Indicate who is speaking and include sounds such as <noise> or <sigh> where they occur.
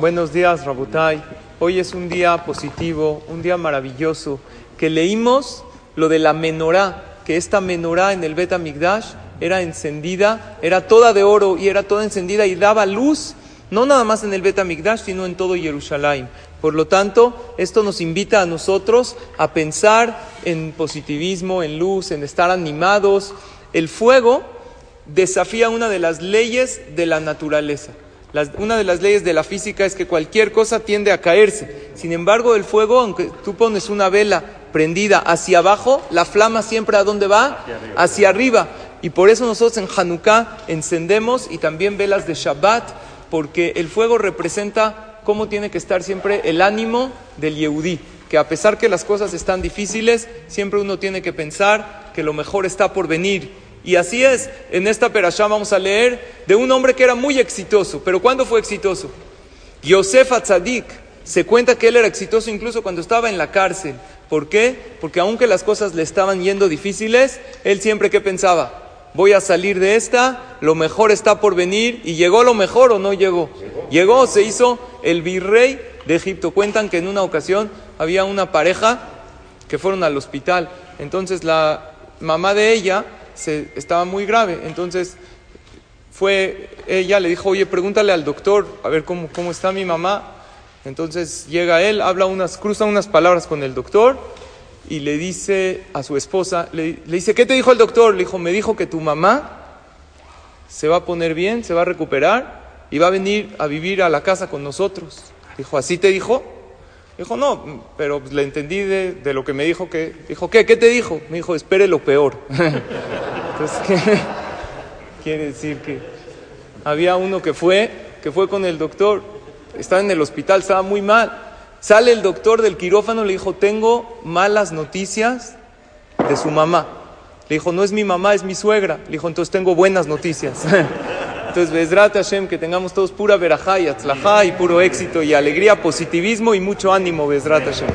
Speaker 1: Buenos días, Rabotai. Hoy es un día positivo, un día maravilloso, que leímos lo de la menorá, que esta menorá en el Bet Amigdash era encendida, era toda de oro y era toda encendida y daba luz, no nada más en el Bet Amigdash, sino en todo Jerusalén. Por lo tanto, esto nos invita a nosotros a pensar en positivismo, en luz, en estar animados. El fuego desafía una de las leyes de la naturaleza. Las- una de las leyes de la física es que cualquier cosa tiende a caerse. Sin embargo, el fuego, aunque tú pones una vela prendida hacia abajo, la flama siempre a dónde va? Hacia arriba. Y por eso nosotros en Hanukkah encendemos y también velas de Shabbat, porque el fuego representa cómo tiene que estar siempre el ánimo del Yehudí. Que a pesar que las cosas están difíciles, siempre uno tiene que pensar que lo mejor está por venir. Y así es, en esta perashá vamos a leer de un hombre que era muy exitoso. ¿Pero cuándo fue exitoso? Yosef Atzadik. Se cuenta que él era exitoso incluso cuando estaba en la cárcel. ¿Por qué? Porque aunque las cosas le estaban yendo difíciles, él siempre que pensaba, voy a salir de esta, lo mejor está por venir. ¿Y llegó lo mejor o no llegó? Llegó, se hizo el virrey de Egipto. Cuentan que en una ocasión había una pareja que fueron al hospital. Entonces la mamá de ella se, estaba muy grave. Entonces fue, ella le dijo, oye, pregúntale al doctor a ver cómo, cómo está mi mamá. Entonces llega él, habla unas, cruza unas palabras con el doctor y le dice a su esposa, le, le dice, ¿qué te dijo el doctor? Le dijo, me dijo que tu mamá se va a poner bien, se va a recuperar y va a venir a vivir a la casa con nosotros. Dijo, ¿así te dijo? Dijo, no, pero le entendí de, de lo que me dijo que... Dijo, ¿qué? ¿Qué te dijo? Me dijo, espere lo peor. <laughs> Entonces, <laughs> ¿qué? Quiere decir que había uno que fue, que fue con el doctor, estaba en el hospital, estaba muy mal. Sale el doctor del quirófano, le dijo, tengo malas noticias de su mamá. Le dijo, no es mi mamá, es mi suegra. Le dijo, entonces tengo buenas noticias. <laughs> Entonces, Bezrat Hashem, que tengamos todos pura verajá y atzlajá y puro éxito y alegría, positivismo y mucho ánimo, Bezrat Hashem.